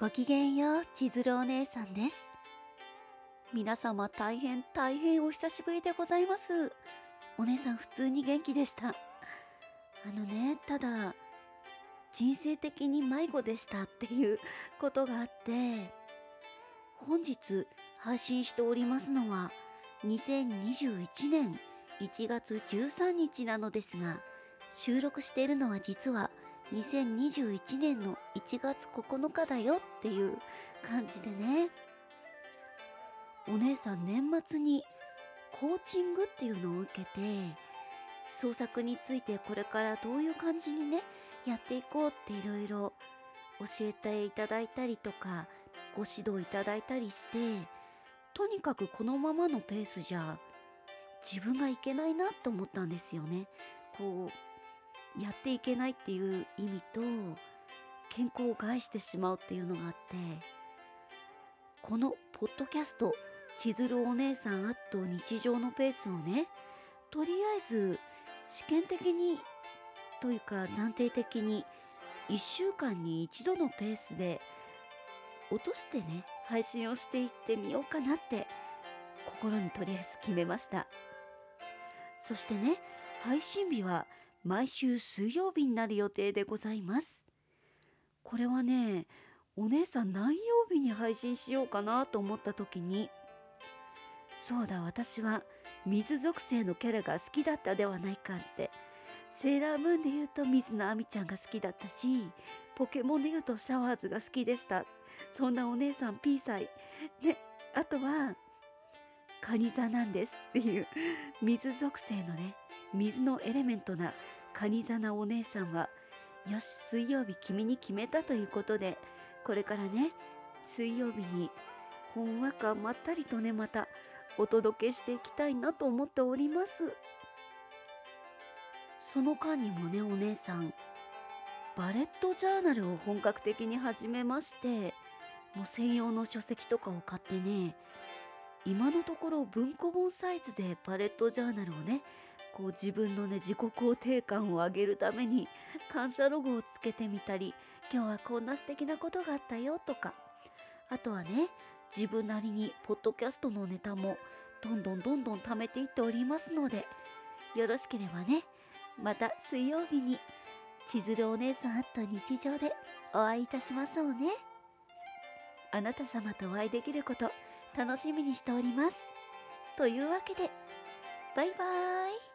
ごきげんよう、千鶴お姉さんです。皆様大変大変お久しぶりでございます。お姉さん普通に元気でした。あのね、ただ、人生的に迷子でしたっていうことがあって、本日配信しておりますのは、2021年1月13日なのですが、収録しているのは実は2021年の1月9日だよっていう感じでね。お姉さん年末にコーチングっていうのを受けて、創作についてこれからどういう感じにね、やっていこうっていろいろ教えていただいたりとか、ご指導いただいたりして、とにかくこのままのペースじゃ自分がいけないなと思ったんですよね。こうやっていけないっていう意味と健康を害してしまうっていうのがあってこのポッドキャスト「千鶴お姉さんあっと日常のペース」をねとりあえず試験的にというか暫定的に1週間に1度のペースで落としてね配信をしていってみようかなって心にとりあえず決めました。そしてね配信日は毎週水曜日になる予定でございます。これはね、お姉さん何曜日に配信しようかなと思った時に、そうだ、私は水属性のキャラが好きだったではないかって。セーラームーンで言うと水野亜美ちゃんが好きだったし、ポケモンで言うとシャワーズが好きでした。そんなお姉さん P 歳。ね、あとは、カニ座なんですっていう水属性のね、水のエレメントなカニ座なお姉さんは、よし、水曜日君に決めたということで、これからね、水曜日にほんわかまったりとね、またお届けしていきたいなと思っております。その間にもね、お姉さん、バレットジャーナルを本格的に始めまして、もう専用の書籍とかを買ってね、今のところ文庫本サイズでバレットジャーナルをね、こう自分のね自己肯定感を上げるために感謝ロゴをつけてみたり今日はこんな素敵なことがあったよとかあとはね自分なりにポッドキャストのネタもどんどんどんどん貯めていっておりますのでよろしければねまた水曜日に千鶴お姉さんと日常でお会いいたしましょうね。あなた様とお会いできること楽しみにしております。というわけでバイバーイ。